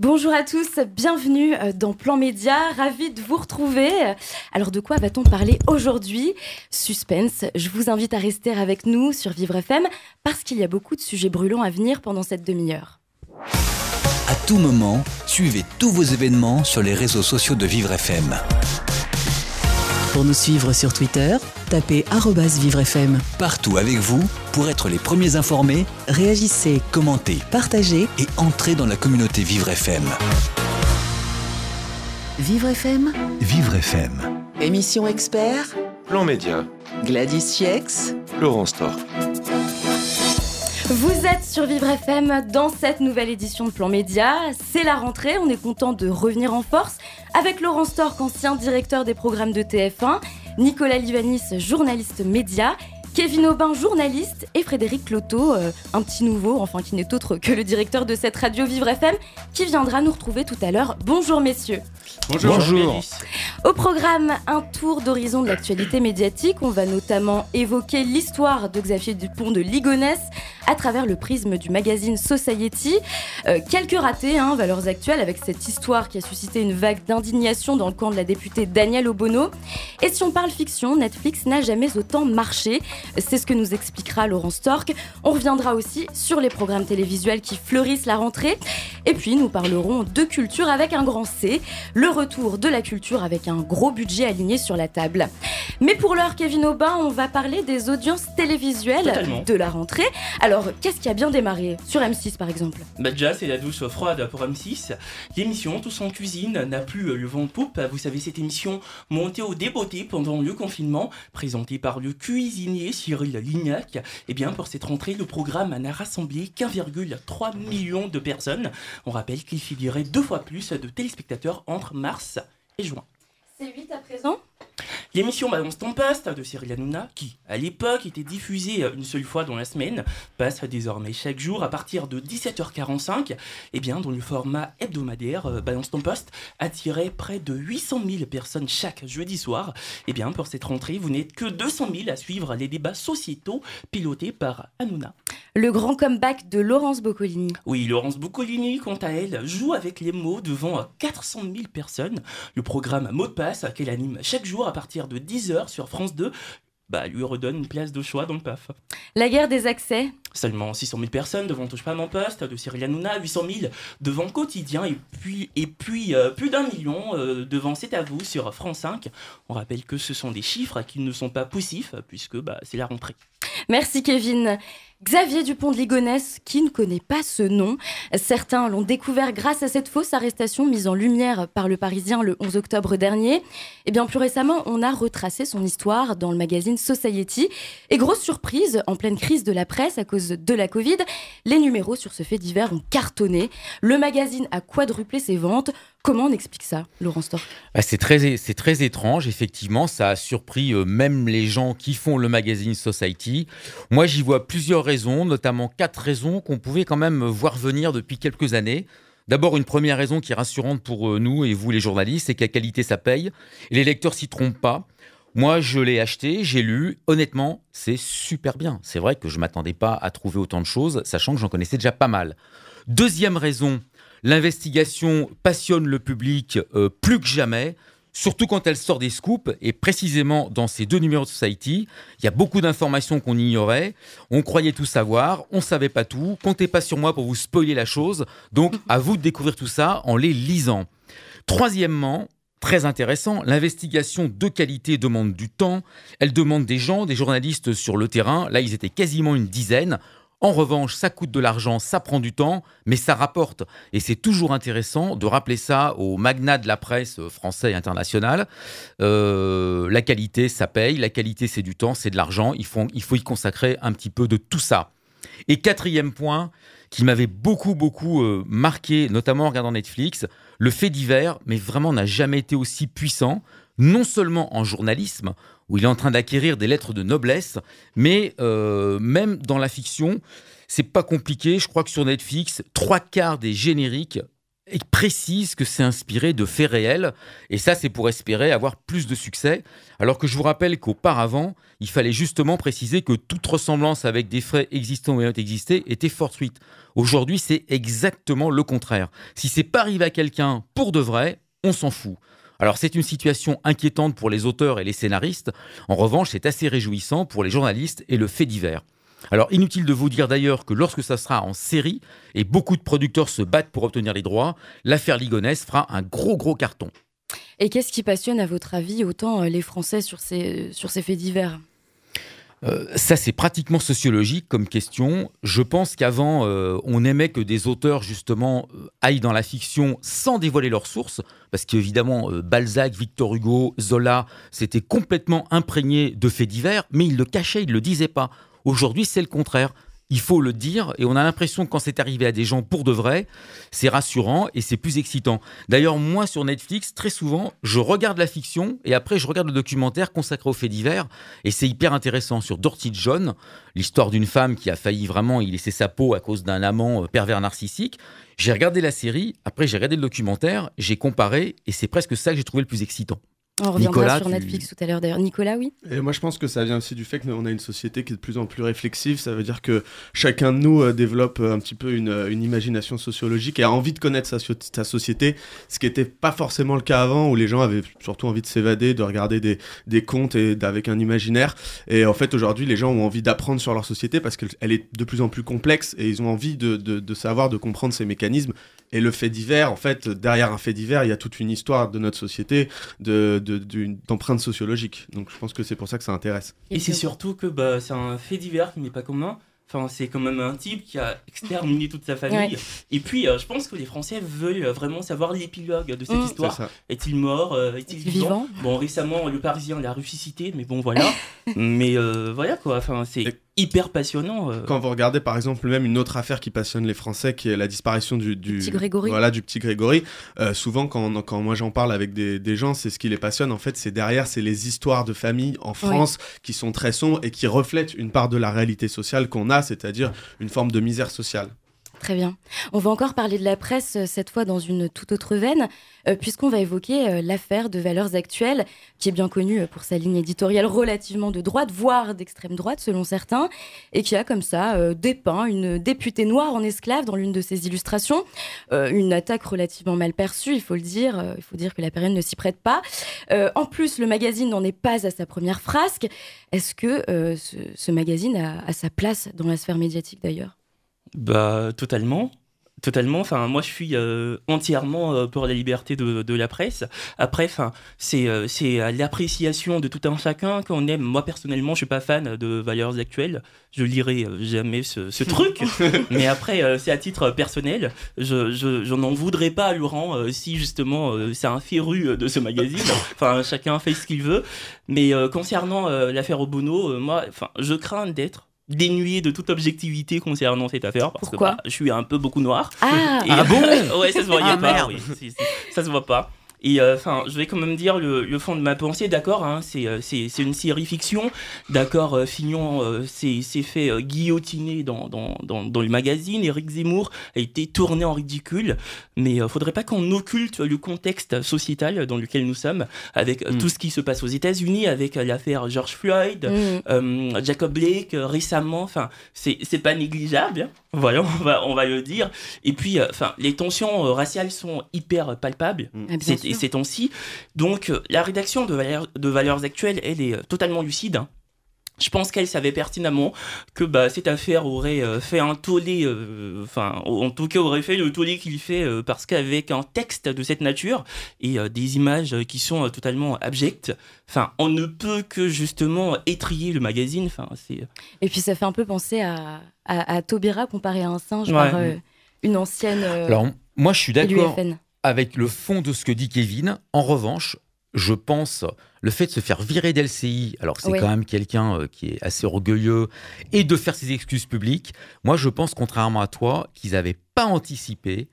Bonjour à tous, bienvenue euh, dans Plan Média, ravi de vous retrouver. Alors de quoi va-t-on parler aujourd'hui? Suspense, je vous invite à rester avec nous sur Vivre FM parce qu'il y a beaucoup de sujets brûlants à venir pendant cette demi-heure. À tout moment, suivez tous vos événements sur les réseaux sociaux de Vivre FM. Pour nous suivre sur Twitter, tapez @vivrefm. Partout avec vous pour être les premiers informés, Réagissez, commentez partagez. et entrez dans la communauté Vivre FM. Vivre FM, Vivre FM. émission expert, Plan Média, Gladys Chiex, Laurent Stork. Vous êtes sur Vivre FM dans cette nouvelle édition de Plan Média. C'est la rentrée, on est content de revenir en force avec Laurent Stork, ancien directeur des programmes de TF1, Nicolas Livanis, journaliste média, Kevin Aubin, journaliste, et Frédéric Cloto, euh, un petit nouveau, enfin qui n'est autre que le directeur de cette radio Vivre FM, qui viendra nous retrouver tout à l'heure. Bonjour messieurs. Bonjour. Au programme, un tour d'horizon de l'actualité médiatique. On va notamment évoquer l'histoire de Xavier Dupont de Ligonnès à travers le prisme du magazine Society. Euh, quelques ratés, hein, valeurs actuelles, avec cette histoire qui a suscité une vague d'indignation dans le camp de la députée Danielle Obono. Et si on parle fiction, Netflix n'a jamais autant marché. C'est ce que nous expliquera Laurent Stork. On reviendra aussi sur les programmes télévisuels qui fleurissent la rentrée. Et puis nous parlerons de culture avec un grand C, le retour de la culture avec un gros budget aligné sur la table. Mais pour l'heure, Kevin Aubin, on va parler des audiences télévisuelles Totalement. de la rentrée. Alors, qu'est-ce qui a bien démarré Sur M6 par exemple? Bah déjà, c'est la douche froide pour M6. L'émission Tous en cuisine n'a plus le vent de poupe. Vous savez, cette émission montée au débeauté pendant le confinement, présentée par le cuisinier Cyril Lignac. Et bien, pour cette rentrée, le programme n'a rassemblé qu'1,3 million de personnes. On rappelle qu'il figurait deux fois plus de téléspectateurs entre mars et juin. C'est 8 à présent L'émission Balance ton poste de Cyril Hanouna, qui à l'époque était diffusée une seule fois dans la semaine, passe désormais chaque jour à partir de 17h45. Et bien, dans le format hebdomadaire, euh, Balance ton poste attirait près de 800 000 personnes chaque jeudi soir. Et bien, pour cette rentrée, vous n'êtes que 200 000 à suivre les débats sociétaux pilotés par Hanouna. Le grand comeback de Laurence Boccolini. Oui, Laurence Boccolini, quant à elle, joue avec les mots devant 400 000 personnes. Le programme Mot de passe, qu'elle anime chaque jour à partir de 10h sur France 2, bah, lui redonne une place de choix dans le PAF. La guerre des accès. Seulement 600 000 personnes devant Touche pas mon poste de Cyril Hanouna, 800 000 devant Quotidien et puis, et puis euh, plus d'un million euh, devant C'est à vous sur France 5. On rappelle que ce sont des chiffres qui ne sont pas poussifs puisque bah, c'est la rentrée. Merci Kevin. Xavier Dupont de Ligonnès, qui ne connaît pas ce nom Certains l'ont découvert grâce à cette fausse arrestation mise en lumière par le Parisien le 11 octobre dernier. Et bien plus récemment, on a retracé son histoire dans le magazine Society. Et grosse surprise, en pleine crise de la presse à cause de la Covid, les numéros sur ce fait divers ont cartonné. Le magazine a quadruplé ses ventes. Comment on explique ça, Laurent Stork Bah, c'est très, très étrange, effectivement. Ça a surpris euh, même les gens qui font le magazine Society. Moi, j'y vois plusieurs raisons, notamment quatre raisons qu'on pouvait quand même voir venir depuis quelques années. D'abord, une première raison qui est rassurante pour euh, nous et vous, les journalistes, c'est que la qualité, ça paye. Les lecteurs s'y trompent pas. Moi, je l'ai acheté, j'ai lu. Honnêtement, c'est super bien. C'est vrai que je m'attendais pas à trouver autant de choses, sachant que j'en connaissais déjà pas mal. Deuxième raison, l'investigation passionne le public euh, plus que jamais. Surtout quand elle sort des scoops, et précisément dans ces deux numéros de Society, il y a beaucoup d'informations qu'on ignorait. On croyait tout savoir, on savait pas tout. Comptez pas sur moi pour vous spoiler la chose. Donc, à vous de découvrir tout ça en les lisant. Troisièmement, très intéressant, l'investigation de qualité demande du temps. Elle demande des gens, des journalistes sur le terrain. Là, ils étaient quasiment une dizaine. En revanche, ça coûte de l'argent, ça prend du temps, mais ça rapporte. Et c'est toujours intéressant de rappeler ça aux magnats de la presse français et internationale. Euh, la qualité, ça paye. La qualité, c'est du temps, c'est de l'argent. Il faut, il faut y consacrer un petit peu de tout ça. Et quatrième point, qui m'avait beaucoup, beaucoup euh, marqué, notamment en regardant Netflix, le fait divers, mais vraiment n'a jamais été aussi puissant, non seulement en journalisme, où il est en train d'acquérir des lettres de noblesse, mais euh, même dans la fiction, c'est pas compliqué. Je crois que sur Netflix, trois quarts des génériques et précise que c'est inspiré de faits réels. Et ça, c'est pour espérer avoir plus de succès. Alors que je vous rappelle qu'auparavant, il fallait justement préciser que toute ressemblance avec des faits existants ou ayant existé était fortuite. Aujourd'hui, c'est exactement le contraire. Si c'est pas arrivé à quelqu'un pour de vrai, on s'en fout. Alors c'est une situation inquiétante pour les auteurs et les scénaristes. En revanche, c'est assez réjouissant pour les journalistes et le fait divers. Alors inutile de vous dire d'ailleurs que lorsque ça sera en série, et beaucoup de producteurs se battent pour obtenir les droits, l'affaire Ligonesse fera un gros gros carton. Et qu'est-ce qui passionne à votre avis autant euh, les Français sur ces, sur ces faits divers? Euh, ça, c'est pratiquement sociologique comme question. Je pense qu'avant, euh, on aimait que des auteurs, justement, aillent dans la fiction sans dévoiler leurs sources, parce qu'évidemment, Balzac, Victor Hugo, Zola, c'était complètement imprégné de faits divers, mais ils le cachaient, ils ne le disaient pas. Aujourd'hui, c'est le contraire. Il faut le dire, et on a l'impression que quand c'est arrivé à des gens pour de vrai, c'est rassurant et c'est plus excitant. D'ailleurs, moi sur Netflix, très souvent, je regarde la fiction et après je regarde le documentaire consacré aux faits divers, et c'est hyper intéressant sur Dorothy John, l'histoire d'une femme qui a failli vraiment y laisser sa peau à cause d'un amant euh, pervers narcissique. J'ai regardé la série, après j'ai regardé le documentaire, j'ai comparé, et c'est presque ça que j'ai trouvé le plus excitant. On reviendra sur Netflix tout à l'heure d'ailleurs. Nicolas, oui Et moi je pense que ça vient aussi du fait qu'on a une société qui est de plus en plus réflexive. Ça veut dire que chacun de nous euh, développe euh, un petit peu une, une, imagination sociologique et a envie de connaître sa, sa société, ce qui n'était pas forcément le cas avant où les gens avaient surtout envie de s'évader, de regarder des, des contes et avec un imaginaire. Et en fait aujourd'hui les gens ont envie d'apprendre sur leur société parce qu'elle est de plus en plus complexe et ils ont envie de, de, de savoir, de comprendre ces mécanismes. Et le fait divers, en fait, derrière un fait divers, il y a toute une histoire de notre société, de, d'empreinte sociologique. Donc je pense que c'est pour ça que ça intéresse. Et c'est surtout que bah, c'est un fait divers qui n'est pas commun. Enfin, c'est quand même un type qui a exterminé toute sa famille. Et puis, euh, je pense que les Français veulent vraiment savoir l'épilogue de cette mm. histoire. Est-il mort euh, Est-il vivant, Bon, récemment, le Parisien l'a ressuscité, mais bon, voilà. mais euh, voilà quoi. Enfin, c'est hyper passionnant. Euh. Quand vous regardez par exemple même une autre affaire qui passionne les Français, qui est la disparition du, petit Grégory. Voilà, du petit Grégory. Euh, souvent quand, quand moi j'en parle avec des, des gens, c'est ce qui les passionne. En fait, c'est derrière, c'est les histoires de famille en France qui sont très sombres et qui reflètent une part de la réalité sociale qu'on a, c'est-à-dire une forme de misère sociale. Très bien. On va encore parler de la presse, euh, cette fois dans une toute autre veine, euh, puisqu'on va évoquer euh, l'affaire de Valeurs Actuelles, qui est bien connue pour sa ligne éditoriale relativement de droite, voire d'extrême droite selon certains, et qui a comme ça dépeint une députée noire en esclave dans l'une de ses illustrations. une attaque relativement mal perçue, il faut le dire. il faut dire que la période ne s'y prête pas. en plus, le magazine n'en est pas à sa première frasque. Est-ce que ce, magazine a sa place dans la sphère médiatique d'ailleurs? Bah, totalement. Totalement. Enfin, moi, je suis euh, entièrement euh, pour la liberté de, de la presse. Après, enfin, c'est euh, c'est l'appréciation de tout un chacun qu'on aime. Moi, personnellement, je suis pas fan de valeurs actuelles. Je lirai jamais ce, ce truc. Mais après, c'est à titre personnel. Je, je, je n'en voudrais pas à Laurent si justement c'est un féru de ce magazine. Enfin, chacun fait ce qu'il veut. Mais concernant l'affaire Obono, moi, enfin, je crains d'être dénué de toute objectivité concernant cette affaire parce Pourquoi que bah, je suis un peu beaucoup noir. Ah, ah bon Ouais, ça se voyait ah, pas. Oui, ça se voit pas. Et euh, enfin, je vais quand même dire le, fond de ma pensée, d'accord, hein, euh, c'est une série fiction, d'accord, euh, Fignon s'est fait guillotiner dans, dans, dans, le magazine, Eric Zemmour a été tourné en ridicule, mais il faudrait pas qu'on occulte le contexte sociétal dans lequel nous sommes, avec mm. tout ce qui se passe aux États-Unis, avec l'affaire George Floyd, mm. Jacob Blake récemment, enfin, c'est pas négligeable, hein. voilà, on va, on va le dire. Et puis, enfin, les tensions raciales sont hyper palpables. Mm. Ah, ces temps-ci. Donc euh, la rédaction de, de Valeurs Actuelles, elle est euh, totalement lucide. Je pense qu'elle savait pertinemment que bah, cette affaire aurait euh, fait un tollé, enfin, en tout cas aurait fait le tollé qu'il fait, parce qu'avec un texte de cette nature et des images qui sont totalement abjectes, enfin, on ne peut que justement étrier le magazine. Enfin, c'est. Et puis ça fait un peu penser à, à, Taubira comparé à un singe par une ancienne. Alors, moi, je suis d'accord avec le fond de ce que dit Kevin. En revanche, je pense le fait de se faire virer d'LCI, alors que c'est quand même quelqu'un euh, qui est assez orgueilleux, et de faire ses excuses publiques, moi je pense, contrairement à toi, qu'ils n'avaient pas anticipé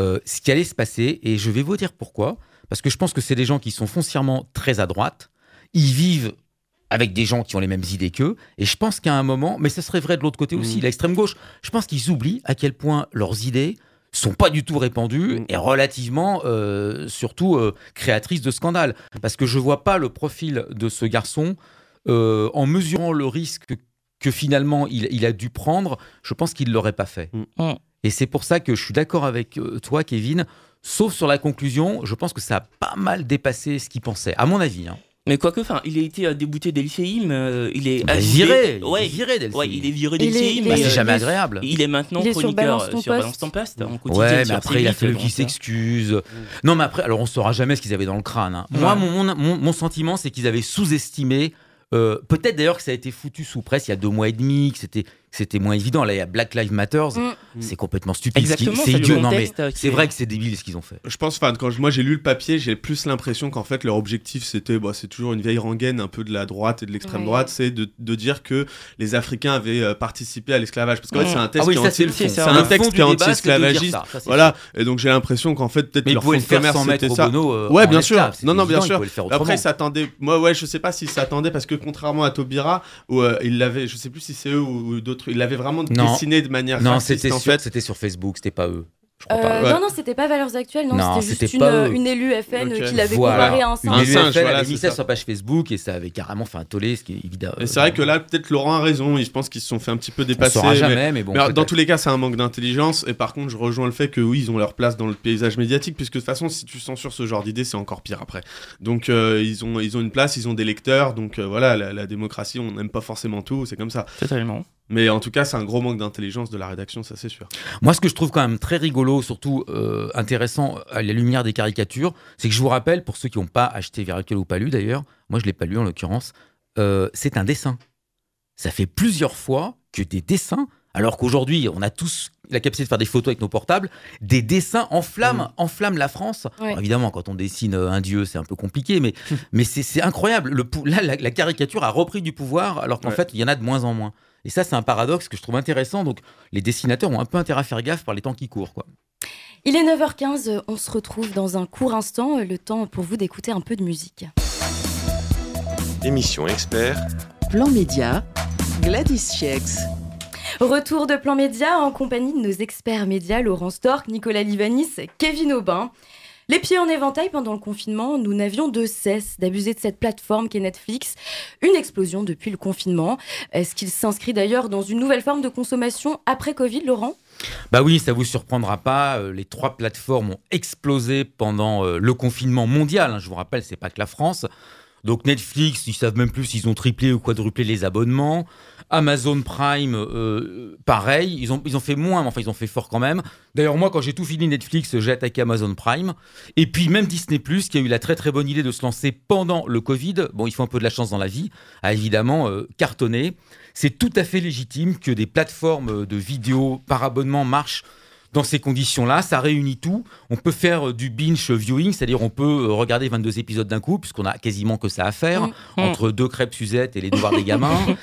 euh, ce qui allait se passer. Et je vais vous dire pourquoi. Parce que je pense que c'est des gens qui sont foncièrement très à droite. Ils vivent avec des gens qui ont les mêmes idées qu'eux. Et je pense qu'à un moment, mais ce serait vrai de l'autre côté aussi, mmh. l'extrême gauche, je pense qu'ils oublient à quel point leurs idées sont pas du tout répandues Mm. et relativement, euh, surtout, euh, créatrices de scandales. Parce que je vois pas le profil de ce garçon euh, en mesurant le risque que finalement il, il a dû prendre, je pense qu'il l'aurait pas fait. Mm. Mm. Et c'est pour ça que je suis d'accord avec toi, Kevin. Sauf sur la conclusion, je pense que ça a pas mal dépassé ce qu'il pensait, à mon avis. hein. Mais quoique, enfin, il a été euh, débouté mais euh, il est Bah, viré, ouais, viré ouais, il est viré mais Bah, est- c'est euh, jamais il est- agréable. il est maintenant Il est sur chroniqueur sur. Balance ton poste en quotidien Ouais, mais après, il a C8, fallu donc, qu'il s'excuse. Non, mais après, alors on saura jamais ce qu'ils avaient dans le crâne. hein. Ouais. Moi, mon, mon, mon- mon sentiment, c'est qu'ils avaient sous-estimé. euh, Peut-être d'ailleurs que ça a été foutu sous presse il y a deux mois et demi, que c'était c'était moins évident. Là, il y a Black Lives Matter. Mm. C'est complètement stupide. C'est idiot. Non, mais c'est est- vrai que c'est débile ce qu'ils ont fait. Je pense, enfin, quand je- moi j'ai lu le papier, j'ai plus l'impression qu'en fait leur objectif c'était, bah, c'est toujours une vieille rengaine un peu de la droite et de l'extrême Ouais. droite, c'est de, de dire que les Africains avaient euh, participé à l'esclavage. Parce qu'en fait Mm. c'est un texte Ah oui, qui est c'est un texte qui est anti-esclavagiste. Voilà. Et donc j'ai l'impression qu'en fait peut-être leur pouvaient fond le de faire commerce c'était ça. Euh, Ouais, en bien sûr. Non, non, bien sûr. Après, s'attendaient. Moi, ouais, je sais pas s'ils s'attendaient parce que contrairement à Taubira, où euh, ils l'avaient, je sais plus si c'est eux ou, ou d'autres, ils l'avaient vraiment Non. dessiné de manière Non, raciste, c'était en sur, fait. c'était sur Facebook, c'était pas eux. Euh. Ouais. Non, non, c'était pas Valeurs Actuelles, non, Non, c'était juste une, euh, une élue FN qui l'avait Voilà. comparé à un Une singe. Un élue FL voilà, avait mis ça sur page Facebook et ça avait carrément fait un tollé, ce qui est évident. Et c'est vrai que là, peut-être Laurent a raison. Je pense qu'ils se sont fait un petit peu on dépasser. saura mais- jamais, mais bon. mais dans tous les cas, c'est un manque d'intelligence. Et par contre, je rejoins le fait que oui, ils ont leur place dans le paysage médiatique, puisque de toute façon, si tu censures ce genre d'idée, c'est encore pire après. Donc, euh, ils, ont, ils ont une place, ils ont des lecteurs. Donc euh, voilà, la, la démocratie, on n'aime pas forcément tout, c'est comme ça. Totalement. Mais en tout cas, c'est un gros manque d'intelligence de la rédaction, ça c'est sûr. Moi, ce que je trouve quand même très rigolo, surtout euh, intéressant à la lumière des caricatures, c'est que je vous rappelle, pour ceux qui n'ont pas acheté Viracuel ou pas lu d'ailleurs, moi je l'ai pas lu en l'occurrence, euh, c'est un dessin. Ça fait plusieurs fois que des dessins, alors qu'aujourd'hui on a tous la capacité de faire des photos avec nos portables, des dessins enflamment, enflamment la France. Ouais. Alors, évidemment, quand on dessine euh, un dieu, c'est un peu compliqué, mais, mais c'est incroyable. Le, là, la, la caricature a repris du pouvoir, alors qu'en Ouais. fait, il y en a de moins en moins. Et ça, c'est un paradoxe que je trouve intéressant. Donc, les dessinateurs ont un peu intérêt à faire gaffe par les temps qui courent. Quoi. Il est 9h15, euh, on se retrouve dans un court instant, euh, le temps pour vous d'écouter un peu de musique. Émission expert, Plan Média, Gladys Chiex. Retour de Plan Média en compagnie de nos experts médias Laurent Stork, Nicolas Livanis, Kevin Aubin. Les pieds en éventail pendant le confinement, nous n'avions de cesse d'abuser de cette plateforme qu'est Netflix. Une explosion depuis le confinement. Est-ce qu'il s'inscrit d'ailleurs dans une nouvelle forme de consommation après Covid, Laurent? Bah oui, ça vous surprendra pas. euh, Les trois plateformes ont explosé pendant euh, le confinement mondial. hein. Je vous rappelle, c'est pas que la France. Donc Netflix, ils savent même plus s'ils ont triplé ou quadruplé les abonnements. Amazon Prime, euh, pareil, ils ont, fait moins, mais enfin ils ont fait fort quand même. D'ailleurs moi, quand j'ai tout fini Netflix, j'ai attaqué Amazon Prime. Et puis même Disney ⁇ qui a eu la très très bonne idée de se lancer pendant le Covid, bon il faut un peu de la chance dans la vie, a évidemment euh, cartonné. C'est tout à fait légitime que des plateformes de vidéos par abonnement marchent dans ces conditions-là, ça réunit tout. On peut faire euh, du binge viewing, c'est-à-dire on peut euh, regarder 22 épisodes d'un coup, puisqu'on a quasiment que ça à faire, Mm. entre deux crêpes Suzette et les devoirs des gamins.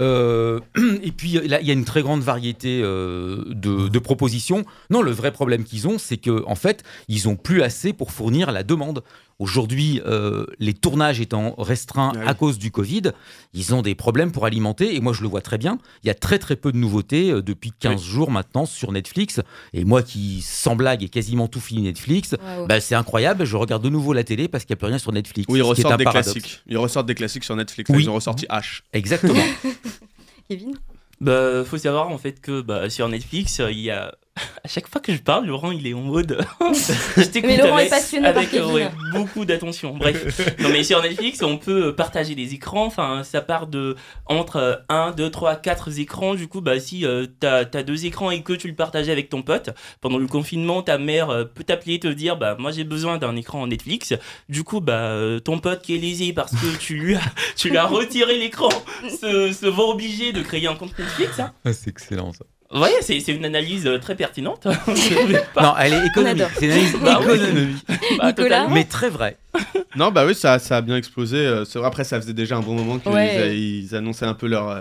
Euh, et puis là, il y a une très grande variété euh, de, de propositions. Non, le vrai problème qu'ils ont, c'est que en fait, ils ont plus assez pour fournir la demande. Aujourd'hui, euh, les tournages étant restreints Ah à cause du Covid, ils ont des problèmes pour alimenter. Et moi, je le vois très bien. Il y a très très peu de nouveautés euh, depuis 15 jours maintenant sur Netflix. Et moi qui, sans blague, ai quasiment tout fini Netflix, Waouh. bah, c'est incroyable. Je regarde de nouveau la télé parce qu'il n'y a plus rien sur Netflix. Oui, ils ressortent des paradoxe. classiques. Ils ressortent des classiques sur Netflix. Oui. Ils ont ressorti H. Exactement. Kevin? Bah, faut savoir en fait que bah, sur Netflix, euh, il y a. À chaque fois que je parle, Laurent il est en mode. je Mais Laurent avec, est passionné par avec euh, ouais, beaucoup d'attention. Bref. Non, mais sur Netflix, on peut partager des écrans. Enfin, ça part de entre 1, 2, 3, 4 écrans. Du coup, bah, si euh, t'as as deux écrans et que tu le partages avec ton pote, pendant le confinement, ta mère euh, peut t'appeler et te dire Bah, moi j'ai besoin d'un écran en Netflix. Du coup, bah, euh, ton pote qui est lésé parce que tu lui as, tu lui as retiré l'écran se, se voit obligé de créer un compte Netflix. hein. c'est excellent ça. Ouais, c'est c'est une analyse euh, très pertinente. Bah, Non, elle est économique. C'est une analyse Bah oui. économique. Bah, Nicolas totalement. Mais très vrai. Non, bah oui, ça, ça a bien explosé. euh, Après, ça faisait déjà un bon moment qu'ils Ouais. ils annonçaient un peu leur, euh,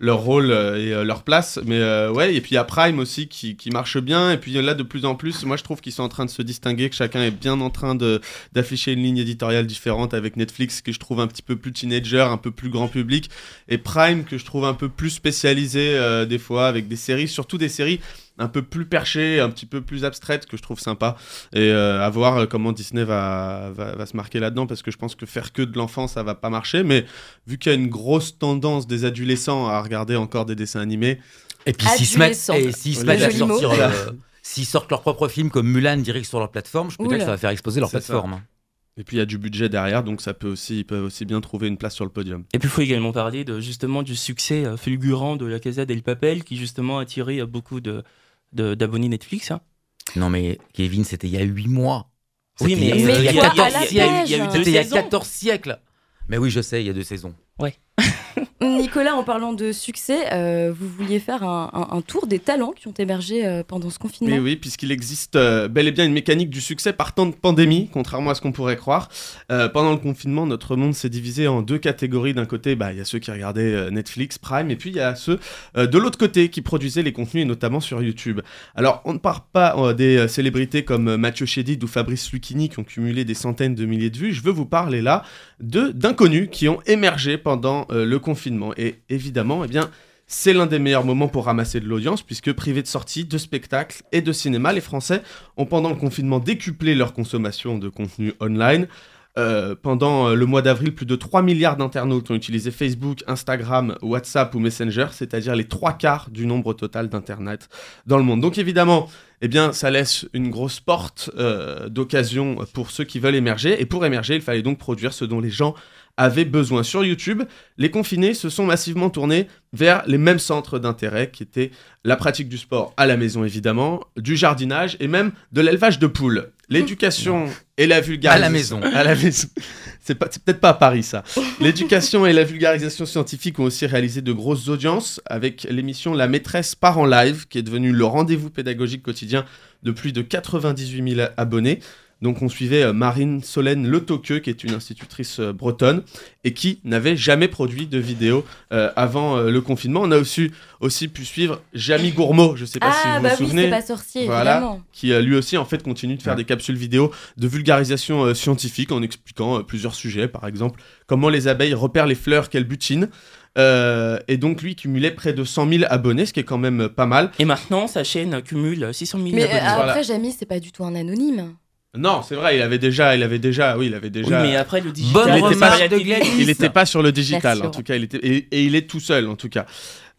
leur rôle euh, et euh, leur place. Mais euh, ouais, et puis il y a Prime aussi qui, qui marche bien. Et puis là, de plus en plus, moi je trouve qu'ils sont en train de se distinguer, que chacun est bien en train d'afficher une ligne éditoriale différente avec Netflix, que je trouve un petit peu plus teenager, un peu plus grand public. Et Prime, que je trouve un peu plus spécialisé euh, des fois, avec des séries, surtout des séries un peu plus perchée, un petit peu plus abstraite que je trouve sympa. Et euh, à voir euh, comment Disney va, va, va se marquer là-dedans parce que je pense que faire que de l'enfant ça va pas marcher. Mais vu qu'il y a une grosse tendance des adolescents à regarder encore des dessins animés, Et puis s'ils se mettent, Adolescent. et s'ils se Le mettent à joli mot. sortir, euh, s'ils sortent leur propre film comme Mulan direct sur leur plateforme, je peux dire que ça va faire exploser leur ça. plateforme. hein. et puis il y a du budget derrière, donc ça peut aussi, ils peuvent aussi bien trouver une place sur le podium. Et puis il faut également parler de, justement du succès euh, fulgurant de la Casa del Papel qui justement a attiré beaucoup de- d'abonnés Netflix. hein. Non mais Kevin, c'était il y a 8 mois. Oui, mais il y a- Mais il y a il y a 14 à la siècles. il y a eu page. deux C'était il y a saisons. 14 siècles. Mais oui, je sais, il y a deux saisons. Nicolas, en parlant de succès, euh, vous vouliez faire un, tour des talents qui ont émergé euh, pendant ce confinement. Oui, puisqu'il existe euh, bel et bien une mécanique du succès par temps de pandémie, contrairement à ce qu'on pourrait croire. Pendant le confinement, notre monde s'est divisé en deux catégories. D'un côté, bah, il y a ceux qui regardaient Netflix, Prime, et puis il y a ceux de l'autre côté qui produisaient les contenus, et notamment sur YouTube. Alors, on ne parle pas des célébrités comme Mathieu Chédid ou Fabrice Lucchini qui ont cumulé des centaines de milliers de vues. Je veux vous parler là de d'inconnus qui ont émergé pendant le confinement. Et évidemment, eh bien, c'est l'un des meilleurs moments pour ramasser de l'audience, puisque privés de sorties, de spectacles et de cinéma, les Français ont pendant le confinement décuplé leur consommation de contenu online. Euh, pendant euh, le mois d'avril, plus de 3 milliards d'internautes ont utilisé Facebook, Instagram, WhatsApp ou Messenger, c'est-à-dire les trois quarts du nombre total d'Internet dans le monde. Donc évidemment, eh bien, ça laisse une grosse porte euh, d'occasion pour ceux qui veulent émerger. Et pour émerger, il fallait donc produire ce dont les gens avaient besoin. Sur YouTube, les confinés se sont massivement tournés vers les mêmes centres d'intérêt qui étaient la pratique du sport à la maison évidemment, du jardinage et même de l'élevage de poules. L'éducation et la vulgarisation À la maison. À la maison. C'est peut-être pas à Paris ça. L'éducation et la vulgarisation scientifique ont aussi réalisé de grosses audiences avec l'émission La maîtresse part en live qui est devenue le rendez-vous pédagogique quotidien de plus de 98 000 abonnés. Donc on suivait euh, Marine Solène Le Toqueux, qui est une institutrice euh, bretonne et qui n'avait jamais produit de vidéo euh, avant euh, le confinement. On a aussi, aussi pu suivre Jamie Gourmaud, je sais pas si Ah, vous bah vous oui, souvenez c'est pas sorcier, Voilà. évidemment. qui euh, lui aussi en fait continue de faire des capsules vidéo de vulgarisation euh, scientifique en expliquant euh, plusieurs sujets, par exemple comment les abeilles repèrent les fleurs qu'elles butinent. Euh, et donc lui cumulait près de 100 000 abonnés, ce qui est quand même pas mal. Et maintenant, sa chaîne cumule 600 000 Mais euh, abonnés. Voilà. après, Jamie, c'est pas du tout un anonyme. Non, c'est vrai, il avait déjà, il avait déjà, oui, il avait Oui, déjà. mais après, le digital, Bonne Il était pas- de il n'était pas sur le digital, Merci, en tout cas, il était et, et il est tout seul, en tout cas.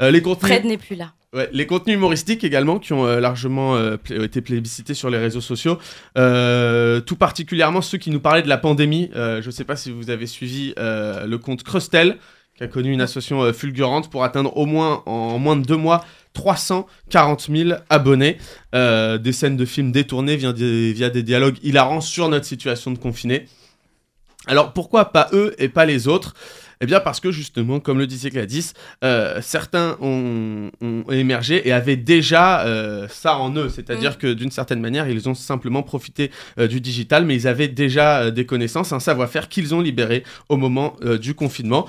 Euh, les contenus. Fred n'est plus là. Ouais, les contenus humoristiques également qui ont euh, largement euh, été plébiscités sur les réseaux sociaux, Euh, tout particulièrement ceux qui nous parlaient de la pandémie. Euh, je ne sais pas si vous avez suivi euh, le compte Crustel, qui a connu une association euh, fulgurante pour atteindre au moins en moins de deux mois 340 000 abonnés. Euh, des scènes de films détournées via des, via des dialogues hilarants sur notre situation de confiné. Alors pourquoi pas eux et pas les autres? Eh bien parce que justement, comme le disait Gladys, euh, certains ont, ont émergé et avaient déjà euh, ça en eux. C'est-à-dire que d'une certaine manière, ils ont simplement profité euh, du digital, mais ils avaient déjà des connaissances, un savoir-faire qu'ils ont libéré au moment du confinement.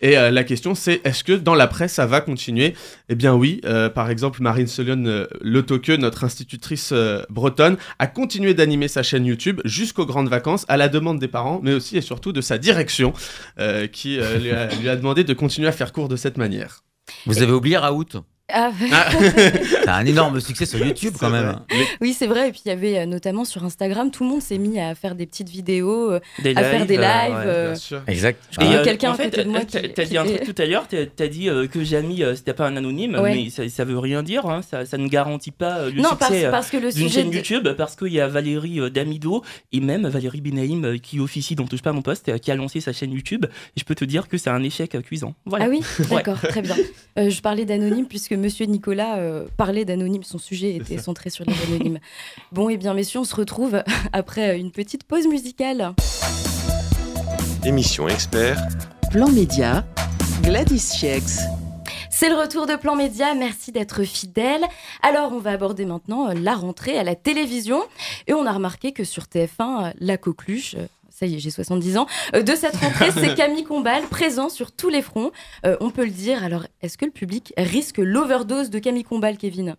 Et euh, la question c'est est-ce que dans l'après ça va continuer? Eh bien oui, euh, par exemple Marine Solion euh, Le notre institutrice euh, bretonne, a continué d'animer sa chaîne YouTube jusqu'aux grandes vacances à la demande des parents, mais aussi et surtout de sa direction qui lui, a, lui a demandé de continuer à faire cours de cette manière. Vous avez oublié Raoult? Ah, C'est un énorme succès sur YouTube quand même. vrai. Oui, c'est vrai. Et puis il y avait euh, notamment sur Instagram, tout le monde s'est mis à faire des petites vidéos, euh, Des à faire des euh, lives. ouais. Bien sûr. Exact. Et Ah, quelqu'un en fait, de moi t'as qui- t'as dit un qui- truc tout à l'heure, t'as t'as dit que Jamie, c'était pas un anonyme, Ouais. mais ça, ça veut rien dire, hein, ça, ça ne garantit pas le non, parce, succès euh, parce que le d'une sujet. chaîne de- YouTube, parce qu'il y a Valérie Damido et même Valérie Benaïm euh, qui officie dans Touche pas à mon poste, qui a lancé sa chaîne YouTube, et je peux te dire que c'est un échec cuisant. Voilà. Ah oui, d'accord, très bien. Euh, je parlais d'anonyme puisque Monsieur Nicolas euh, parlait d'anonyme, son sujet était ça. centré sur les anonymes. Bon, et bien messieurs, on se retrouve après une petite pause musicale. Émission expert, Plan Média, Gladys Chiex. C'est le retour de Plan Média, merci d'être fidèle. Alors, on va aborder maintenant euh, la rentrée à la télévision. Et on a remarqué que sur TF1, euh, la coqueluche, ça y est, j'ai 70 ans, euh, de cette rentrée, c'est Camille Combal, présent sur tous les fronts. Euh, on peut le dire. Alors, est-ce que le public risque l'overdose de Camille Combal, Kevin?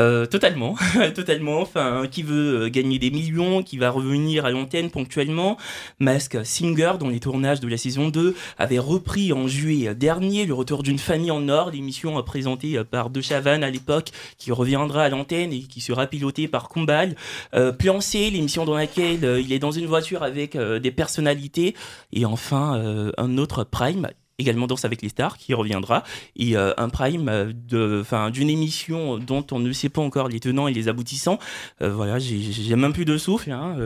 Euh, totalement, totalement. Enfin, qui veut euh, gagner des millions, qui va revenir à l'antenne ponctuellement. Mask Singer, dont les tournages de la saison 2 avaient repris en juillet dernier le retour d'une famille en or, l'émission présentée par De Chavannes à l'époque, qui reviendra à l'antenne et qui sera pilotée par Combal. Euh, Plan C, l'émission dans laquelle euh, il est dans une voiture avec des personnalités. Et enfin, un autre Prime également Danse avec les stars qui reviendra. Et euh, un prime euh, de enfin d'une émission dont on ne sait pas encore les tenants et les aboutissants. Euh, voilà j'ai même plus de souffle hein,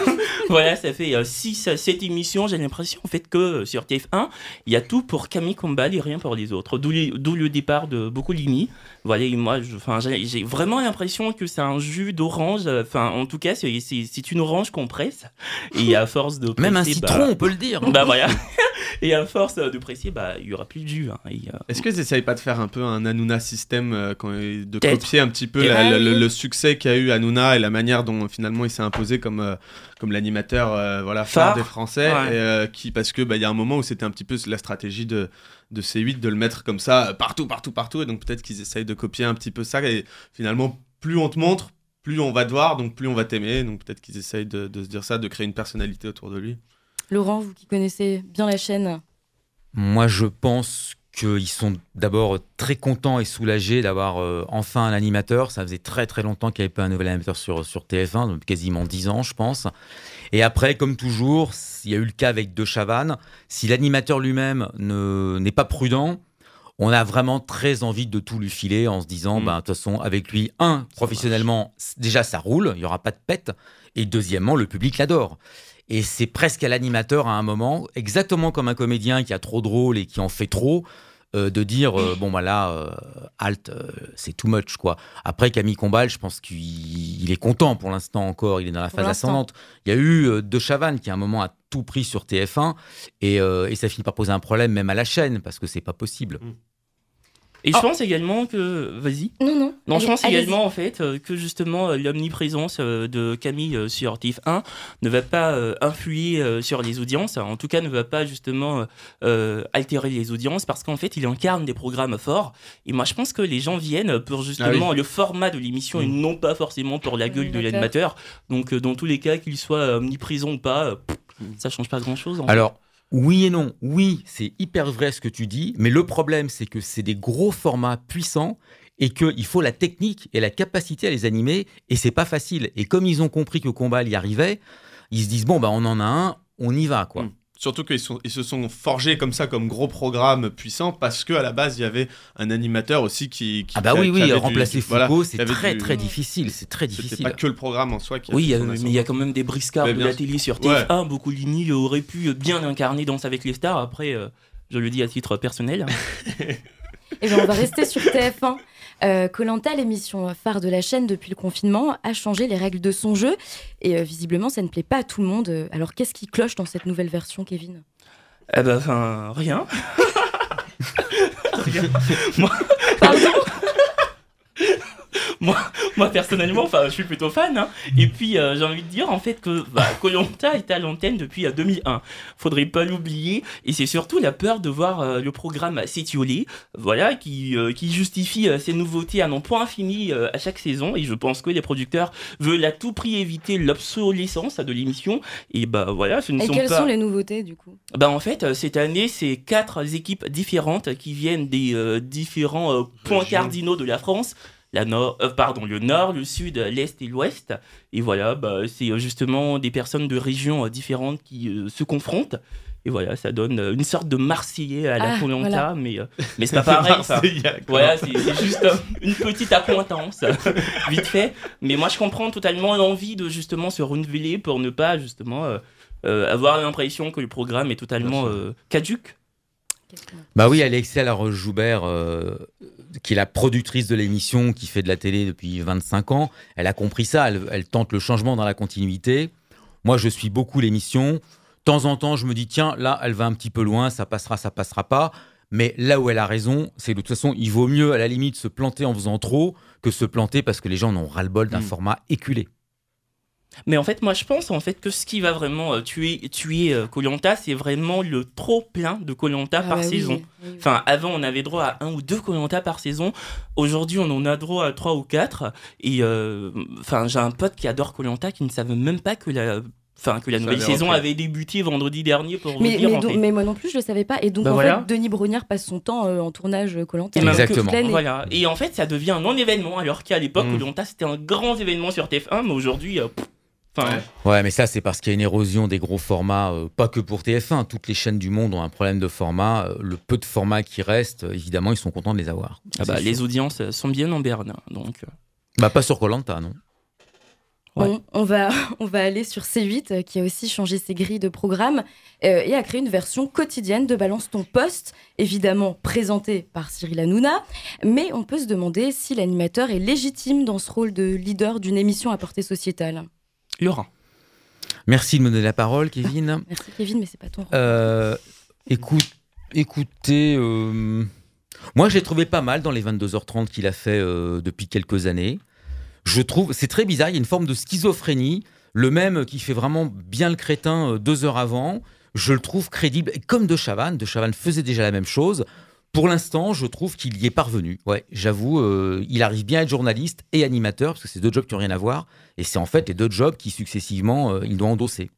voilà ça fait 6 à 7 émissions j'ai l'impression en fait que sur TF1 il y a tout pour Camille Combal et rien pour les autres. D'où le départ de beaucoup Limi voilà et moi enfin j'ai vraiment l'impression que c'est un jus d'orange enfin en tout cas c'est une orange qu'on presse. Et à force de même un citron bah on peut le dire bah voilà. Et à force de presser, bah, il y aura plus de jus. Hein, euh, Est-ce qu'ils n'essayent pas de faire un peu un Hanouna système, euh, quand, de copier un petit peu le, succès qu'a eu Hanouna et la manière dont finalement il s'est imposé comme, euh, comme l'animateur voilà, phare des Français et, qui, Parce qu'il bah, y a un moment où c'était un petit peu la stratégie de, de C8 de le mettre comme ça partout, partout, partout. Et donc peut-être qu'ils essayent de copier un petit peu ça. Et finalement, plus on te montre, plus on va te voir, donc plus on va t'aimer. Donc peut-être qu'ils essayent de, de se dire ça, de créer une personnalité autour de lui. Laurent, vous qui connaissez bien la chaîne Moi, je pense qu'ils sont d'abord très contents et soulagés d'avoir euh, enfin un animateur. Ça faisait très très longtemps qu'il n'y avait pas un nouvel animateur sur, sur TF1, quasiment 10 ans, je pense. Et après, comme toujours, il y a eu le cas avec De Chavannes. Si l'animateur lui-même n'est pas prudent, on a vraiment très envie de tout lui filer en se disant, mm. ben, de toute façon, avec lui, un, professionnellement, déjà ça roule, il n'y aura pas de pète. Et deuxièmement, le public l'adore. Et c'est presque à l'animateur à un moment, exactement comme un comédien qui a trop de rôle et qui en fait trop, euh, de dire euh, bon voilà bah euh, halt c'est too much quoi. Après Camille Combal je pense qu'il est content pour l'instant encore il est dans la phase ascendante. Il y a eu De Chavannes qui à un moment a tout pris sur TF1 et, ça finit par poser un problème même à la chaîne parce que c'est pas possible. Mm. Et je oh. pense également que. Vas-y. Non, non. Non, je pense également, en fait, euh, que justement, euh, l'omniprésence euh, de Camille sur TIF1 ne va pas influer sur les audiences. En tout cas, ne va pas justement altérer les audiences parce qu'en fait, il incarne des programmes forts. Et moi, je pense que les gens viennent pour justement ah le format de l'émission et mm. non pas forcément pour la gueule de l'animateur. Donc, dans tous les cas, qu'il soit omniprésent ou pas, mm. ça change pas grand-chose. Alors. Oui et non. Oui, c'est hyper vrai ce que tu dis, mais le problème, c'est que c'est des gros formats puissants et qu'il faut la technique et la capacité à les animer, et c'est pas facile. Et comme ils ont compris que combat y arrivait, ils se disent bon, bah, on en a un, on y va, quoi. Hmm. Surtout qu'ils ils se sont forgés comme ça, comme gros programme puissant, parce qu'à la base, il y avait un animateur aussi qui. ah, bah oui, oui, remplacer Foucault, c'est très, très difficile. C'est très difficile. pas que le programme en soi qui Oui, mais il y a quand même des briscards de la télé sur TF1. Beaucoup Ligny aurait pu bien incarner Danse avec les stars. Après, euh, je le dis à titre personnel. Et bien, on va rester sur TF1. Colanta, euh, l'émission phare de la chaîne depuis le confinement, a changé les règles de son jeu et euh, visiblement ça ne plaît pas à tout le monde. Alors qu'est-ce qui cloche dans cette nouvelle version, Kevin? Eh ben, rien. rien. moi, moi personnellement, enfin, je suis plutôt fan. Hein. Et puis, euh, j'ai envie de dire en fait que bah, Colanta est à l'antenne depuis 2001. Euh, Faudrait pas l'oublier. Et c'est surtout la peur de voir euh, le programme s'étioler, voilà, qui, qui justifie ces nouveautés à non point fini à chaque saison. Et je pense que les producteurs veulent à tout prix éviter l'obsolescence de l'émission. Et bah voilà, ce ne et sont quelles sont les nouveautés du coup? Bah en fait, cette année, c'est quatre équipes différentes qui viennent des différents points cardinaux de la France la nord, euh, pardon, le nord, le sud, l'est et l'ouest. Et voilà, bah, c'est euh, justement des personnes de régions euh, différentes qui se confrontent. Et voilà, ça donne une sorte de Marseillais à la ah, mais, mais c'est pas pareil. voilà, c'est juste une petite appointance, vite fait. Mais moi, je comprends totalement l'envie de justement se renouveler pour ne pas justement avoir l'impression que le programme est totalement caduque. Bah oui, Alexia Laroche-Joubert qui est la productrice de l'émission, qui fait de la télé depuis 25 ans, elle a compris ça, elle, tente le changement dans la continuité. Moi, je suis beaucoup l'émission. De temps en temps, je me dis, tiens, là, elle va un petit peu loin, ça passera, ça passera pas. Mais là où elle a raison, c'est de toute façon, il vaut mieux à la limite se planter en faisant trop que se planter parce que les gens n'ont ras-le-bol d'un mm. format éculé. Mais en fait, moi, je pense en fait que ce qui va vraiment euh, tuer tuer euh, Koh-Lanta, c'est vraiment le trop plein de Koh-Lanta Ah par bah saison. oui, oui. Enfin, avant, on avait droit à un ou deux Koh-Lanta par saison. Aujourd'hui, on en a droit à trois ou quatre. Et euh, enfin, j'ai un pote qui adore Koh-Lanta qui ne savait même pas que la, enfin, que la nouvelle avait saison repris. avait débuté vendredi dernier pour Mais, vous dire. mais en fait. mais moi non plus, je le savais pas. Et donc, Bah en voilà. fait, Denis Brognard passe son temps euh, en tournage Colanta. Et même que- Exactement. Voilà. Et en fait, ça devient un non-événement, alors qu'à l'époque, Mm. Koh-Lanta, c'était un grand événement sur TF1, mais aujourd'hui, euh, enfin, Ouais. Ouais, mais ça, c'est parce qu'il y a une érosion des gros formats, euh, pas que pour TF1. Toutes les chaînes du monde ont un problème de format. Euh, Le peu de formats qui restent, euh, évidemment, ils sont contents de les avoir. ah bah, les audiences sont bien en berne. Donc, euh, Bah, pas sur Colanta, non. Ouais. On va, on va aller sur C8, euh, qui a aussi changé ses grilles de programme euh, et a créé une version quotidienne de Balance ton poste, évidemment présentée par Cyril Hanouna. Mais on peut se demander si l'animateur est légitime dans ce rôle de leader d'une émission à portée sociétale. Laurent. Merci de me donner la parole, Kevin. Merci Kevin, mais c'est pas rôle. Euh, écoute, écoutez, euh, moi j'ai trouvé pas mal dans les 22h30 qu'il a fait euh, depuis quelques années. Je trouve, c'est très bizarre, il y a une forme de schizophrénie. Le même qui fait vraiment bien le crétin euh, deux heures avant, je le trouve crédible, Et comme De Chavannes. De Chavannes faisait déjà la même chose. Pour l'instant, je trouve qu'il y est parvenu. Ouais, j'avoue, euh, il arrive bien à être journaliste et animateur, parce que c'est deux jobs qui n'ont rien à voir. Et c'est en fait les deux jobs qui successivement, euh, il doit endosser.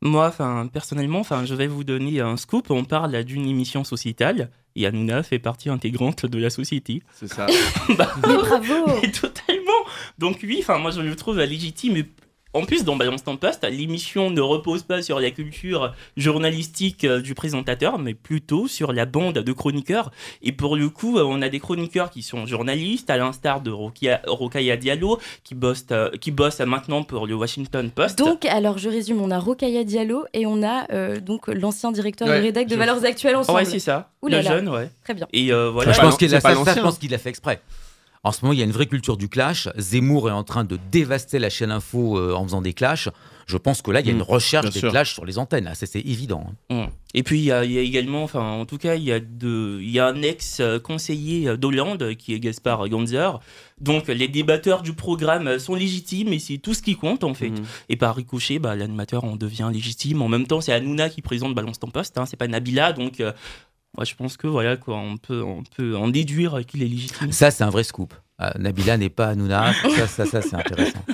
Moi, enfin, personnellement, enfin, je vais vous donner un scoop. On parle d'une émission sociétale et Hanouna fait partie intégrante de la société. C'est ça. Bah, bravo mais totalement. Donc oui, enfin, moi je le trouve légitime. Et en plus, dans Balance ton poste, l'émission ne repose pas sur la culture journalistique euh, du présentateur, mais plutôt sur la bande de chroniqueurs. Et pour le coup, euh, on a des chroniqueurs qui sont journalistes, à l'instar de Rokia- Rokhaya Diallo, qui bosse, euh, qui bosse maintenant pour le Washington Post. Donc, alors je résume, on a Rokaya Diallo et on a euh, donc l'ancien directeur Ouais, de rédac de Valeurs Actuelles ensemble. ouais, c'est ça. Ouh là le là. jeune, ouais. Très bien. Et euh, voilà. je pense qu'il a, pas ça, ça, je l'ancien. pense qu'il l'a fait exprès. En ce moment, il y a une vraie culture du clash. Zemmour est en train de dévaster la chaîne info euh, en faisant des clashs. Je pense que là, il y a Mm, une recherche bien des sûr. clashs sur les antennes. Ça, c'est évident. hein. Mm. Et puis il y, a, il y a également, enfin en tout cas, il y a, de, il y a un ex-conseiller d'Hollande qui est Gaspard Ganzer. Donc les débatteurs du programme sont légitimes et c'est tout ce qui compte en fait. Mhm. Et par ricochet, bah, l'animateur en devient légitime. En même temps, c'est Hanouna qui présente Balance ton poste, hein, c'est pas Nabila. Donc euh, moi je pense que voilà quoi, on peut, on peut en déduire qu'il est légitime. Ça, c'est un vrai scoop. Euh, Nabila n'est pas Hanouna. Ça, ça, ça, c'est intéressant.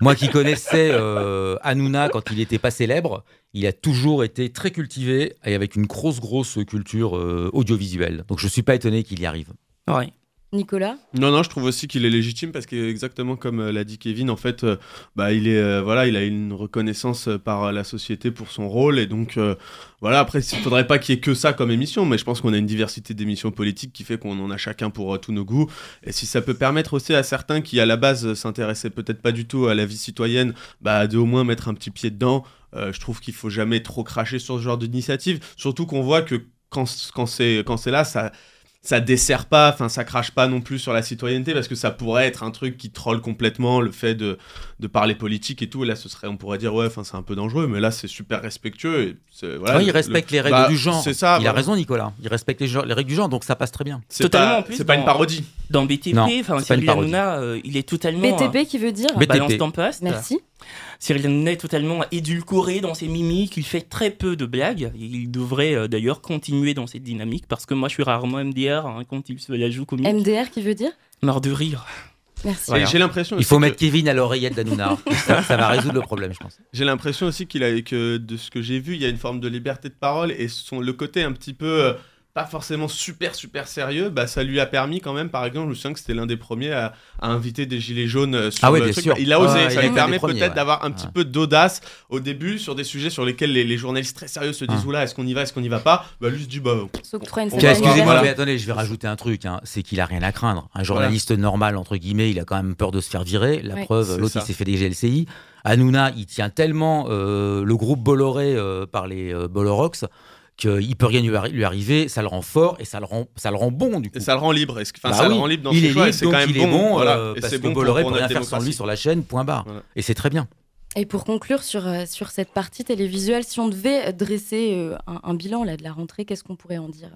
Moi qui connaissais euh, Hanouna quand il n'était pas célèbre, il a toujours été très cultivé et avec une grosse, grosse culture euh, audiovisuelle. Donc, je ne suis pas étonné qu'il y arrive. Ouais. Nicolas Non, non, je trouve aussi qu'il est légitime parce que exactement comme euh, l'a dit Kevin, en fait, euh, bah, il est, euh, voilà, il a une reconnaissance par la société pour son rôle et donc, voilà. Après, il faudrait pas qu'il y ait que ça comme émission, mais je pense qu'on a une diversité d'émissions politiques qui fait qu'on en a chacun pour tous nos goûts. Et si ça peut permettre aussi à certains qui à la base s'intéressaient peut-être pas du tout à la vie citoyenne, bah, de au moins mettre un petit pied dedans. je trouve qu'il faut jamais trop cracher sur ce genre d'initiative, surtout qu'on voit que quand, quand c'est là, ça ça dessert pas, enfin ça crache pas non plus sur la citoyenneté parce que ça pourrait être un truc qui troll complètement le fait de, de parler politique et tout. Et là, ce serait, on pourrait dire ouais, enfin c'est un peu dangereux, mais là c'est super respectueux. Et c'est- voilà, Ouais, il respecte le- les règles bah, du genre. C'est ça. il a raison, Nicolas. Il respecte les, règles du genre, donc ça passe très bien. C'est Totalement, pas, en plus, c'est pas dans- une parodie. Dans BTP, enfin Cyril. Hanouna, euh, il est totalement. BTP qui veut dire BTP. Balance ton poste. Merci. Cyril Hanouna est totalement édulcoré dans ses mimiques, il fait très peu de blagues. Il devrait euh, d'ailleurs continuer dans cette dynamique parce que moi je suis rarement MDR hein, quand il se la joue comique. MDR qui veut dire? Mort de rire. Merci. Voilà. J'ai l'impression. Il faut que- mettre Kevin à l'oreillette d'Hanouna. ça, ça va résoudre le problème, je pense. J'ai l'impression aussi qu'il a que de ce que j'ai vu, il y a une forme de liberté de parole et son le côté un petit peu euh, pas forcément super super sérieux, bah ça lui a permis quand même par exemple, je me souviens que c'était l'un des premiers à, à inviter des gilets jaunes euh, sur Ah oui, le bien truc. sûr. Il a osé, ça a lui permet peut-être ouais. d'avoir un petit peu d'audace au début sur des sujets sur lesquels les, les journalistes très sérieux se disent Ah. oula, est-ce qu'on y va, est-ce qu'on y va pas? Bah lui se dit bah excusez-moi, voilà. mais attendez, je vais rajouter un truc. hein. C'est qu'il a rien à craindre. Un journaliste normal, entre guillemets, il a quand même peur de se faire virer. La Ouais. preuve, l'autre, il s'est fait des GLCI. Hanouna, il tient tellement euh, le groupe Bolloré euh, par les euh, Bollorox qu'il peut rien lui, arri- lui arriver. Ça le rend fort et ça le rend, ça le rend bon, du coup. et ça le rend libre, est-ce que- enfin Bah ça oui, le rend libre dans il ses est choix et libre, donc quand même il est bon, voilà. euh, Et parce c'est que bon pour- Bolloré pour peut rien faire sans lui sur la chaîne, point barre. Voilà. Et c'est très bien. Et pour conclure sur, euh, sur cette partie télévisuelle, si on devait dresser euh, un, un bilan là, de la rentrée, qu'est-ce qu'on pourrait en dire?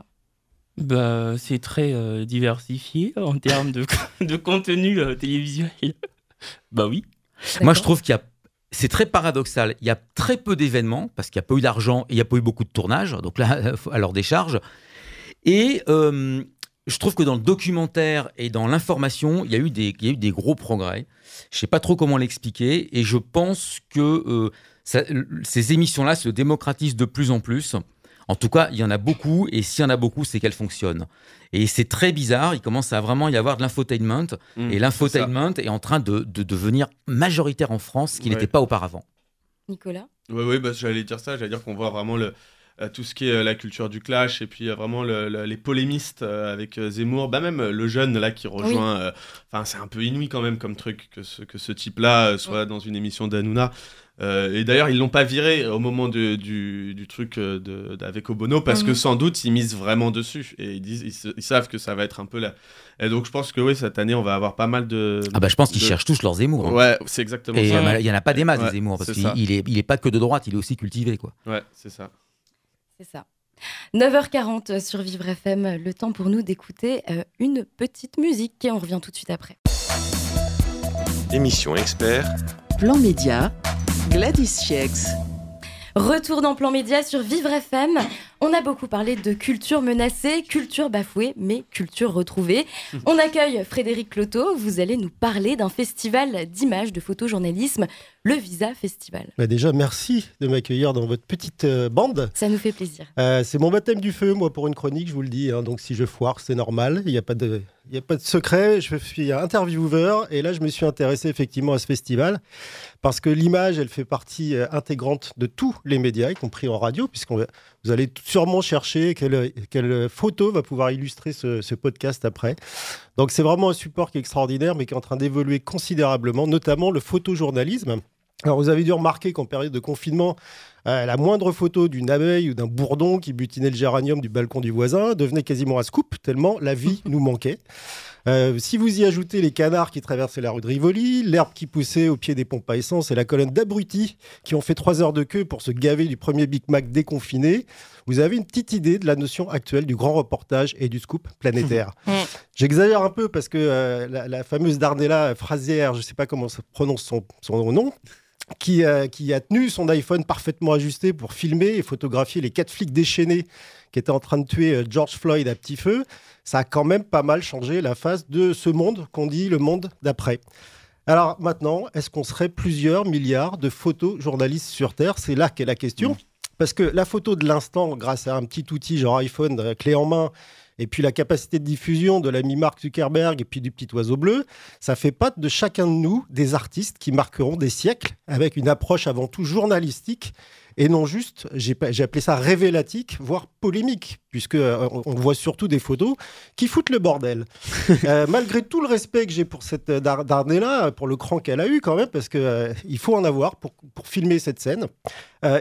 Bah, c'est très euh, diversifié en termes de, de contenu euh, télévisuel. bah oui. Moi, je trouve qu'il y a c'est très paradoxal. Il y a très peu d'événements parce qu'il n'y a pas eu d'argent et il n'y a pas eu beaucoup de tournages. Donc là, à leur décharge. Et euh, je trouve que dans le documentaire et dans l'information, il y, a eu des, il y a eu des gros progrès. Je ne sais pas trop comment l'expliquer. Et je pense que euh, ces émissions-là se démocratisent de plus en plus. En tout cas, il y en a beaucoup. Et s'il y en a beaucoup, c'est qu'elles fonctionnent. Et c'est très bizarre. Il commence à vraiment y avoir de l'infotainment. Mmh, et l'infotainment est en train de, de devenir majoritaire en France, ce qui Ouais. n'était pas auparavant. Nicolas? Oui, oui, bah, j'allais dire ça. J'allais dire qu'on voit vraiment le, euh, tout ce qui est euh, la culture du clash et puis euh, vraiment le- le- les polémistes euh, avec euh, Zemmour. Bah, même le jeune là qui rejoint. euh, Enfin, c'est un peu inouï quand même comme truc que ce, que ce type-là euh, soit dans une émission d'Hanouna. Euh, et d'ailleurs, ils l'ont pas viré au moment de- du, du truc euh, de, avec Obono parce que Mhm. sans doute ils misent vraiment dessus et ils, disent, ils, se- ils savent que ça va être un peu là. Et donc, je pense que oui, cette année, on va avoir pas mal de. Ah bah, je pense qu'ils de- cherchent tous leurs Zemmour. hein. Ouais, c'est exactement Et ça. euh, il n'y en a pas des masses, Ouais, des Zemmour, parce qu'il il est, il est pas que de droite, il est aussi cultivé. Quoi. Ouais, c'est ça. C'est ça. 9h40 sur Vivre FM, le temps pour nous d'écouter euh, une petite musique et on revient tout de suite après. Émission expert, Plan Média, Gladys Chiex. Retour dans Plan Média sur Vivre FM. On a beaucoup parlé de culture menacée, culture bafouée, mais culture retrouvée. On accueille Frédéric Cloteau. Vous allez nous parler d'un festival d'images de photojournalisme, le Visa Festival. Bah déjà, merci de m'accueillir dans votre petite euh, bande. Ça nous fait plaisir. Euh, c'est mon baptême du feu, moi, pour une chronique, je vous le dis. hein. donc, si je foire, c'est normal. Il n'y a, pas de- il y a pas de secret. Je suis intervieweur. Et là, je me suis intéressé effectivement à ce festival. Parce que l'image, elle fait partie euh, intégrante de tous les médias, y compris en radio, puisqu'on va- vous allez sûrement chercher quelle, photo va pouvoir illustrer ce, ce podcast après. Donc, c'est vraiment un support qui est extraordinaire, mais qui est en train d'évoluer considérablement, notamment le photojournalisme. Alors, vous avez dû remarquer qu'en période de confinement, euh, la moindre photo d'une abeille ou d'un bourdon qui butinait le géranium du balcon du voisin devenait quasiment un scoop, tellement la vie nous manquait. Euh, si vous y ajoutez les canards qui traversaient la rue de Rivoli, l'herbe qui poussait au pied des pompes à essence et la colonne d'abrutis qui ont fait trois heures de queue pour se gaver du premier Big Mac déconfiné, vous avez une petite idée de la notion actuelle du grand reportage et du scoop planétaire? J'exagère un peu parce que euh, la, la fameuse Darnella Frasière, je ne sais pas comment ça prononce son, son nom, qui, euh, qui a tenu son iPhone parfaitement ajusté pour filmer et photographier les quatre flics déchaînés qui étaient en train de tuer euh, George Floyd à petit feu, ça a quand même pas mal changé la face de ce monde qu'on dit le monde d'après. Alors maintenant, est-ce qu'on serait plusieurs milliards de photojournalistes sur Terre? C'est là qu'est la question. Parce que la photo de l'instant, grâce à un petit outil genre iPhone, euh, clé en main, et puis la capacité de diffusion de l'ami Mark Zuckerberg et puis du petit oiseau bleu, ça fait pas de chacun de nous des artistes qui marqueront des siècles avec une approche avant tout journalistique et non juste, j'ai appelé ça révélatique, voire polémique, puisque euh, on voit surtout des photos qui foutent le bordel. Euh, malgré tout le respect que j'ai pour cette euh, Dar- Darnella, pour le cran qu'elle a eu quand même, parce que euh, il faut en avoir pour, pour filmer cette scène.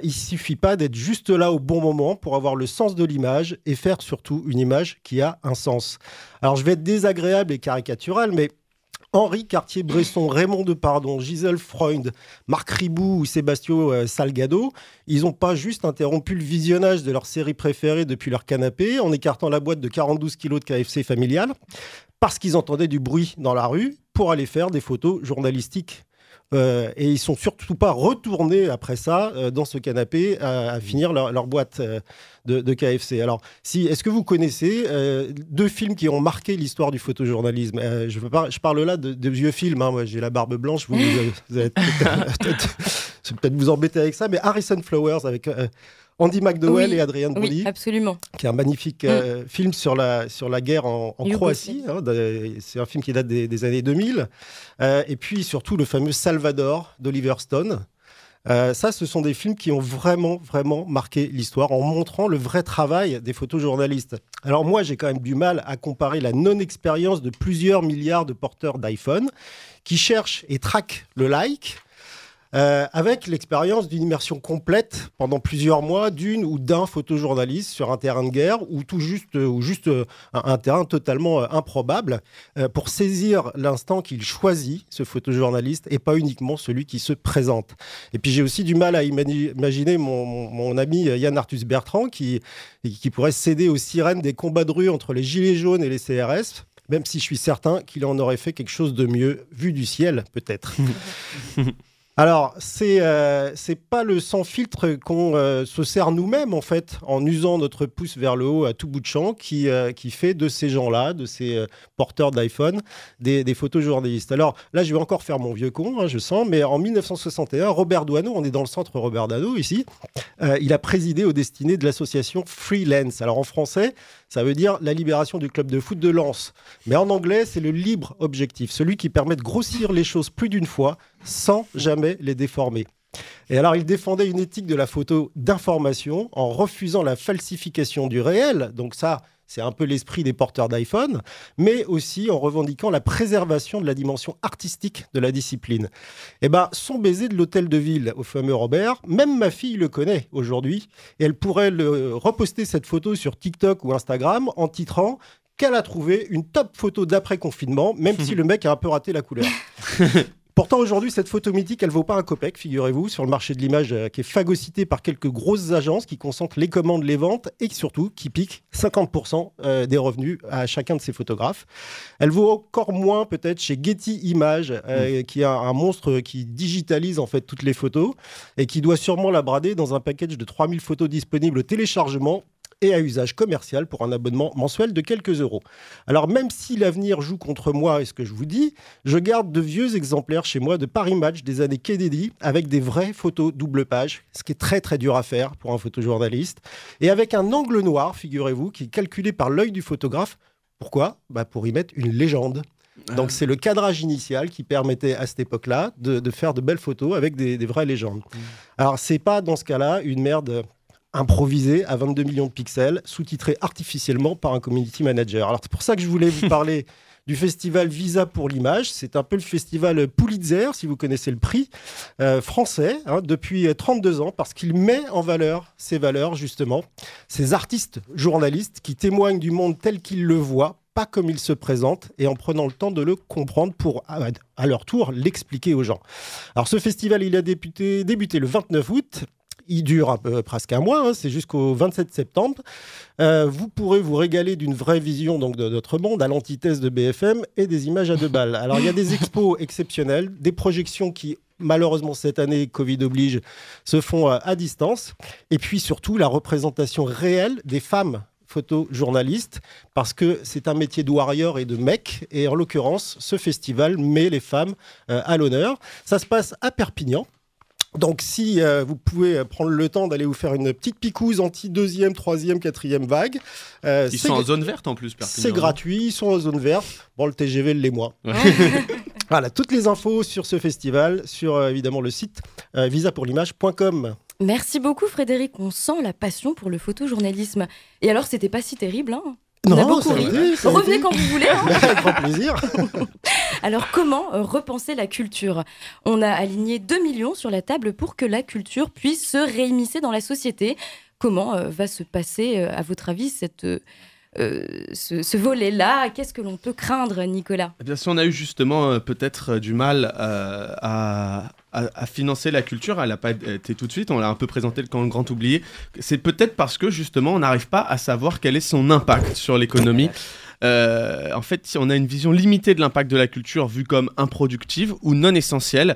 Il suffit pas d'être juste là au bon moment pour avoir le sens de l'image et faire surtout une image qui a un sens. Alors je vais être désagréable et caricatural, mais Henri Cartier-Bresson, Raymond Depardon, Gisèle Freund, Marc Ribou ou Sébastien euh, Salgado, ils n'ont pas juste interrompu le visionnage de leur série préférée depuis leur canapé en écartant la boîte de 42 kilos de KFC familial parce qu'ils entendaient du bruit dans la rue pour aller faire des photos journalistiques. Euh, et ils sont surtout pas retournés après ça euh, dans ce canapé à, à finir leur, leur boîte euh, de, de KFC. Alors, si, est-ce que vous connaissez deux films qui ont marqué l'histoire du photojournalisme? Je, parle là de, de vieux films. hein. Moi, j'ai la barbe blanche. Vous, vous, peut-être vous embêter avec ça, mais Harrison Flowers avec Andy McDowell Oui, et Adrian Brody Oui, absolument. qui est un magnifique euh, film sur la, sur la guerre en. Croatie. hein, c'est un film qui date des, des années 2000. Euh, et puis surtout le fameux Salvador d'Oliver Stone. Euh, ça, ce sont des films qui ont vraiment, vraiment marqué l'histoire en montrant le vrai travail des photojournalistes. Alors moi, j'ai quand même du mal à comparer la non-expérience de plusieurs milliards de porteurs d'iPhone qui cherchent et traquent le like euh, avec l'expérience d'une immersion complète pendant plusieurs mois d'une ou d'un photojournaliste sur un terrain de guerre ou tout juste ou juste euh, un, terrain totalement euh, improbable pour saisir l'instant qu'il choisit ce photojournaliste et pas uniquement celui qui se présente. Et puis j'ai aussi du mal à imaginer mon, mon- mon ami Yann Arthus Bertrand qui qui pourrait céder aux sirènes des combats de rue entre les gilets jaunes et les CRS. Même si je suis certain qu'il en aurait fait quelque chose de mieux, vu du ciel, peut-être. Alors, c'est euh, c'est pas le sans filtre qu'on euh, se sert nous-mêmes, en fait, en usant notre pouce vers le haut à tout bout de champ, qui, euh, qui fait de ces gens-là, de ces euh, porteurs d'iPhone, des, des photojournalistes. Alors, là, je vais encore faire mon vieux con, hein, je sens, mais en 1961, Robert Doisneau, on est dans le centre Robert Doisneau ici, il a présidé aux destinées de l'association Freelance. Alors, en français, ça veut dire la libération du club de foot de Lens. Mais en anglais, c'est le libre objectif, celui qui permet de grossir les choses plus d'une fois sans jamais les déformer. Et alors, il défendait une éthique de la photo d'information en refusant la falsification du réel. Donc ça, c'est un peu l'esprit des porteurs d'iPhone, mais aussi en revendiquant la préservation de la dimension artistique de la discipline. Eh ben, son baiser de l'hôtel de ville au fameux Robert, même ma fille le connaît aujourd'hui, et elle pourrait le, reposter cette photo sur TikTok ou Instagram en titrant qu'elle a trouvé une top photo d'après confinement, même si le mec a un peu raté la couleur. Pourtant, aujourd'hui, cette photo mythique, elle vaut pas un copec, figurez-vous, sur le marché de l'image euh, qui est phagocyté par quelques grosses agences qui concentrent les commandes, les ventes et surtout qui piquent 50% euh, des revenus à chacun de ces photographes. Elle vaut encore moins peut-être chez Getty Images, euh, qui a un monstre qui digitalise en fait toutes les photos et qui doit sûrement la brader dans un package de 3000 photos disponibles au téléchargement et à usage commercial pour un abonnement mensuel de quelques euros. Alors même si l'avenir joue contre moi et ce que je vous dis, je garde de vieux exemplaires chez moi de Paris Match des années Kennedy avec des vraies photos double page, ce qui est très très dur à faire pour un photojournaliste, et avec un angle noir, figurez-vous, qui est calculé par l'œil du photographe. Pourquoi? Bah Pour y mettre une légende. Donc c'est le cadrage initial qui permettait à cette époque-là de, de faire de belles photos avec des, des vraies légendes. Alors c'est pas dans ce cas-là une merde improvisée à 22 millions de pixels, sous-titrée artificiellement par un community manager. Alors c'est pour ça que je voulais vous parler du festival Visa pour l'image. C'est un peu le festival Pulitzer, si vous connaissez le prix, euh, français, hein, depuis 32 ans, parce qu'il met en valeur ces valeurs, justement, ces artistes journalistes qui témoignent du monde tel qu'ils le voient, pas comme il se présente, et en prenant le temps de le comprendre pour, à, à leur tour, l'expliquer aux gens. Alors ce festival, il a débuté, débuté le 29 août. Il dure presque un mois, hein, c'est jusqu'au 27 septembre. Euh, vous pourrez vous régaler d'une vraie vision donc, de notre monde, à l'antithèse de BFM, et des images à deux balles. Alors il y a des expos exceptionnelles, des projections qui malheureusement cette année, Covid oblige, se font à distance. Et puis surtout la représentation réelle des femmes photojournalistes, parce que c'est un métier de warrior et de mec, et en l'occurrence, ce festival met les femmes euh, à l'honneur. Ça se passe à Perpignan. Donc si euh, vous pouvez euh, prendre le temps d'aller vous faire une petite picouse anti-deuxième, troisième, quatrième vague, euh, Ils c'est sont en zone verte en plus, Perpignan. c'est gratuit, ils sont en zone verte. Bon, le TGV l'est moins. Ouais. Voilà, toutes les infos sur ce festival, sur euh, évidemment le site euh, visapourlimage.com. Merci beaucoup Frédéric, on sent la passion pour le photojournalisme. Et alors c'était pas si terrible, hein Non, On a beaucoup ri. a Revenez quand vous voulez. hein. Avec grand plaisir. Alors comment euh, repenser la culture? On a aligné 2 millions sur la table pour que la culture puisse se réimmiscer dans la société. Comment euh, va se passer, euh, à votre avis, cette, euh, ce, ce volet-là? Qu'est-ce que l'on peut craindre, Nicolas? Eh bien, si on a eu justement euh, peut-être euh, du mal euh, à, à- financer la culture, elle n'a pas été tout de suite, on l'a un peu présenté quand le grand oublié, c'est peut-être parce que justement on n'arrive pas à savoir quel est son impact sur l'économie. Euh, en fait, on a une vision limitée de l'impact de la culture vue comme improductive ou non essentielle,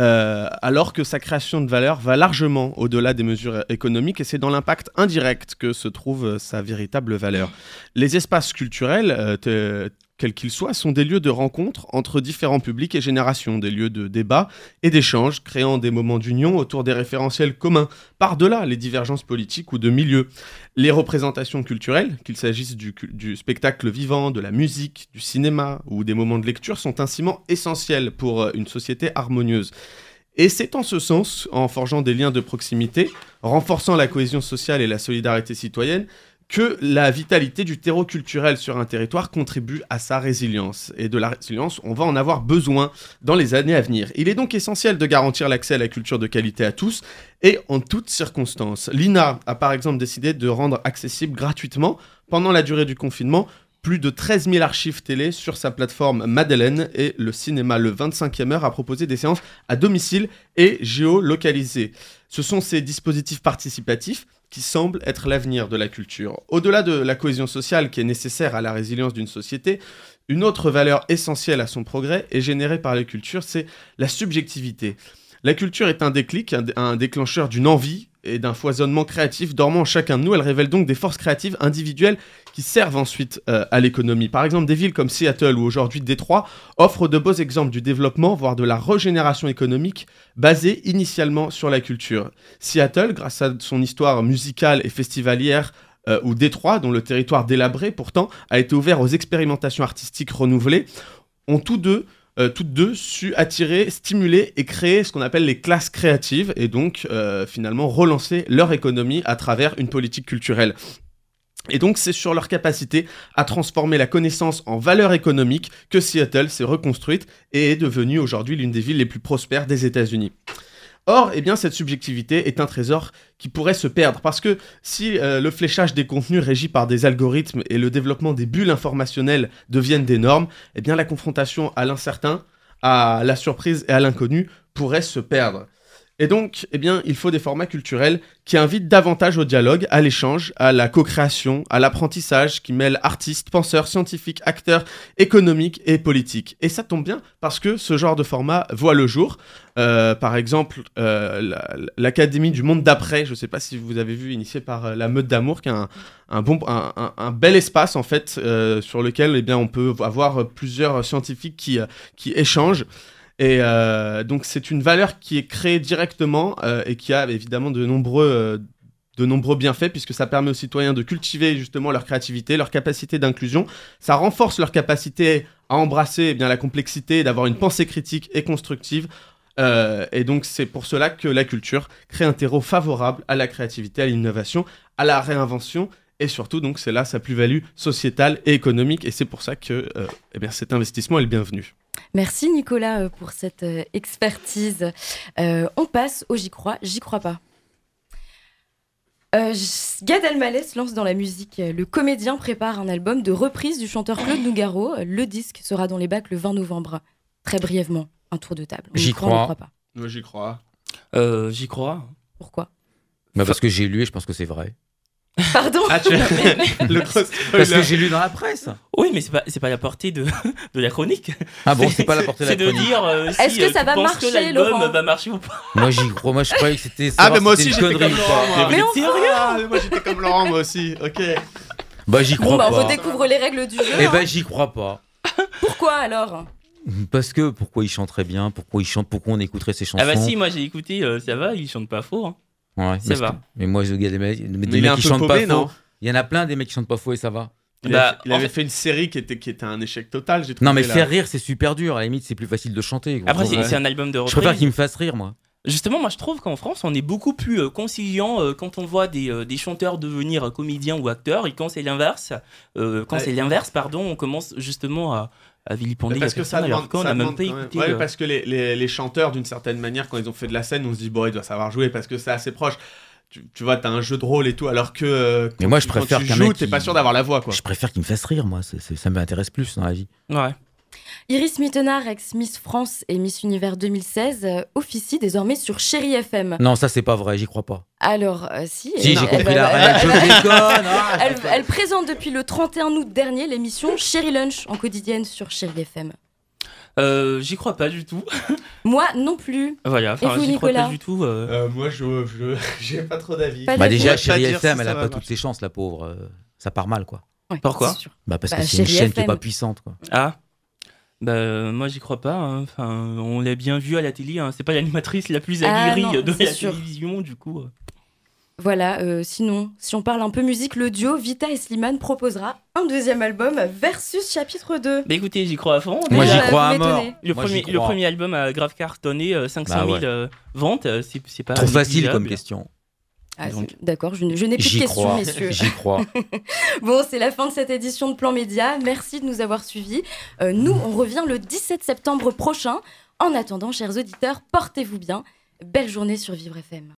euh, alors que sa création de valeur va largement au-delà des mesures économiques et c'est dans l'impact indirect que se trouve sa véritable valeur. Les espaces culturels, euh, quels qu'ils soient, sont des lieux de rencontre entre différents publics et générations, des lieux de débat et d'échange, créant des moments d'union autour des référentiels communs, par-delà les divergences politiques ou de milieux. Les représentations culturelles, qu'il s'agisse du, du spectacle vivant, de la musique, du cinéma ou des moments de lecture, sont ainsi essentiels pour euh, une société harmonieuse. Et c'est en ce sens, en forgeant des liens de proximité, renforçant la cohésion sociale et la solidarité citoyenne, que la vitalité du terreau culturel sur un territoire contribue à sa résilience. Et de la résilience, on va en avoir besoin dans les années à venir. Il est donc essentiel de garantir l'accès à la culture de qualité à tous et en toutes circonstances. L'INA a par exemple décidé de rendre accessible gratuitement, pendant la durée du confinement, plus de 13 000 archives télé sur sa plateforme Madeleine et le cinéma Le 25e heure a proposé des séances à domicile et géolocalisées. Ce sont ces dispositifs participatifs qui semblent être l'avenir de la culture. Au-delà de la cohésion sociale qui est nécessaire à la résilience d'une société, une autre valeur essentielle à son progrès est générée par les cultures, c'est la subjectivité. La culture est un déclic, un déclencheur d'une envie et d'un foisonnement créatif dormant en chacun de nous. Elle révèle donc des forces créatives individuelles qui servent ensuite euh, à l'économie. Par exemple, des villes comme Seattle ou aujourd'hui Détroit offrent de beaux exemples du développement, voire de la régénération économique basée initialement sur la culture. Seattle, grâce à son histoire musicale et festivalière, euh, ou Détroit, dont le territoire délabré pourtant a été ouvert aux expérimentations artistiques renouvelées, ont tous deux euh, toutes deux su attirer, stimuler et créer ce qu'on appelle les classes créatives et donc euh, finalement relancer leur économie à travers une politique culturelle. Et donc c'est sur leur capacité à transformer la connaissance en valeur économique que Seattle s'est reconstruite et est devenue aujourd'hui l'une des villes les plus prospères des États-Unis. Or, eh bien, cette subjectivité est un trésor qui pourrait se perdre parce que si euh, le fléchage des contenus régi par des algorithmes et le développement des bulles informationnelles deviennent des normes, eh bien, la confrontation à l'incertain, à la surprise et à l'inconnu pourrait se perdre. Et donc, eh bien, il faut des formats culturels qui invitent davantage au dialogue, à l'échange, à la co-création, à l'apprentissage, qui mêlent artistes, penseurs, scientifiques, acteurs, économiques et politiques. Et ça tombe bien parce que ce genre de format voit le jour. Euh, par exemple, euh, la- l'Académie du monde d'après, je ne sais pas si vous avez vu, initié par euh, la Meute d'Amour, qui est un, bel espace en fait, sur lequel eh on peut avoir plusieurs scientifiques qui, qui échangent. Et euh, donc c'est une valeur qui est créée directement euh, et qui a évidemment de nombreux, euh, de nombreux bienfaits puisque ça permet aux citoyens de cultiver justement leur créativité, leur capacité d'inclusion. Ça renforce leur capacité à embrasser eh bien, la complexité d'avoir une pensée critique et constructive. Et donc c'est pour cela que la culture crée un terreau favorable à la créativité, à l'innovation, à la réinvention. Et surtout, donc, c'est là sa plus-value sociétale et économique. Et c'est pour ça que eh bien, cet investissement est le bienvenu. Merci Nicolas euh, pour cette euh, expertise. Euh, on passe au J'y crois, J'y crois pas. Euh, Gad Elmaleh se lance dans la musique. Le comédien prépare un album de reprise du chanteur Claude Nougaro. Le disque sera dans les bacs le 20 novembre. Très brièvement, un tour de table. J'y crois. croit pas. Moi, j'y crois. Euh, J'y crois. Pourquoi? Bah, parce que j'ai lu et je pense que c'est vrai. Pardon Ah, tu le Parce que j'ai lu dans la presse. Oui, mais c'est pas, c'est pas la portée de, de la chronique. Ah bon, c'est pas la portée de la C'est de chronique. dire euh, si, Est-ce que euh, ça tu va que marcher, l'album Laurent va marcher ou pas. Moi j'y crois, moi je croyais que c'était. Ah, mais moi si aussi, j'étais comme Laurent, pas. moi. Mais on Ah, mais moi, j'étais comme Laurent, moi aussi. Ok. Bah j'y Bon, crois bah, on pas. redécouvre les règles du jeu. Eh hein. ben j'y crois pas. Pourquoi alors? Parce que pourquoi il chanterait bien, pourquoi il chante, pourquoi on écouterait ses chansons. Ah bah si, moi j'ai écouté, euh, ça va, il chante pas faux. hein. Ouais, Ça mais va. Mais moi, je regarde des mecs, des Mais il mecs qui chantent paumé, pas non faux. Il y en a plein des mecs qui chantent pas faux et ça va. Il, Bah, avait, il fait- fait une série qui était, qui était un échec total, j'ai trouvé. Non mais là. faire rire c'est super dur. À la limite c'est plus facile de chanter. Après, c'est Ouais. un album de Je reprise. préfère qu'il me fasse rire moi. Justement, moi je trouve qu'en France, on est beaucoup plus euh, conciliant euh, quand on voit des, euh, des chanteurs devenir comédiens ou acteurs, et quand c'est l'inverse, euh, quand Ouais. c'est l'inverse, pardon, on commence justement à, à vilipender Parce que ça demande, ça n'a même demande pas écouté. Ouais, euh, parce que les, les, les chanteurs, d'une certaine manière, quand ils ont fait de la scène, on se dit, bon, il doit savoir jouer parce que c'est assez proche. Tu, tu vois, t'as un jeu de rôle et tout, alors que. euh, Mais moi, je préfère quand tu joues, t'es qui- pas sûr d'avoir la voix, quoi. Je préfère qu'il me fasse rire moi. C'est- c'est- ça m'intéresse plus dans la vie. Ouais. Iris Mittenard, ex-Miss France et Miss Univers 2016, euh, officie désormais sur Chéri FM. Non ça c'est pas vrai. J'y crois pas. Alors, euh, si. Si j'ai compris elle- la règle. Je déconne. ah, Elle, elle présente depuis le 31 août dernier l'émission Chéri Lunch en quotidienne sur Chéri FM. Euh, J'y crois pas du tout. Moi non plus. Voilà, enfin, vous, j'y crois Nicolas pas du tout. euh. Euh, moi, je je- j'ai pas trop d'avis. Pas Bah d'avis. déjà pas chérie dire FM si elle ça a va pas toutes marcher. ses chances la pauvre. Euh, Ça part mal quoi. Ouais, Pourquoi c'est sûr. Bah parce Bah, que c'est une Chérie chaîne qui est FM. pas puissante quoi. Ah bah euh, moi j'y crois pas. hein. Enfin, on l'a bien vu à la télé. hein. C'est pas l'animatrice la plus Ah, aguerrie non, de la sûr. télévision, du coup. euh. Voilà, euh, sinon, si on parle un peu musique, le duo Vita et Slimane proposera un deuxième album versus chapitre 2. Bah écoutez, j'y crois à fond. Moi j'y crois à mort. Le, Moi, premier, le premier album a grave cartonné, euh, 500 Bah 000 ouais. euh, ventes, c'est pas Trop facile comme question. Ah, D'accord, je, n'ai plus de questions, crois. messieurs. J'y crois. Bon, c'est la fin de cette édition de Plan Média. Merci de nous avoir suivis. Euh, nous, on revient le 17 septembre prochain. En attendant, chers auditeurs, portez-vous bien. Belle journée sur Vivre FM.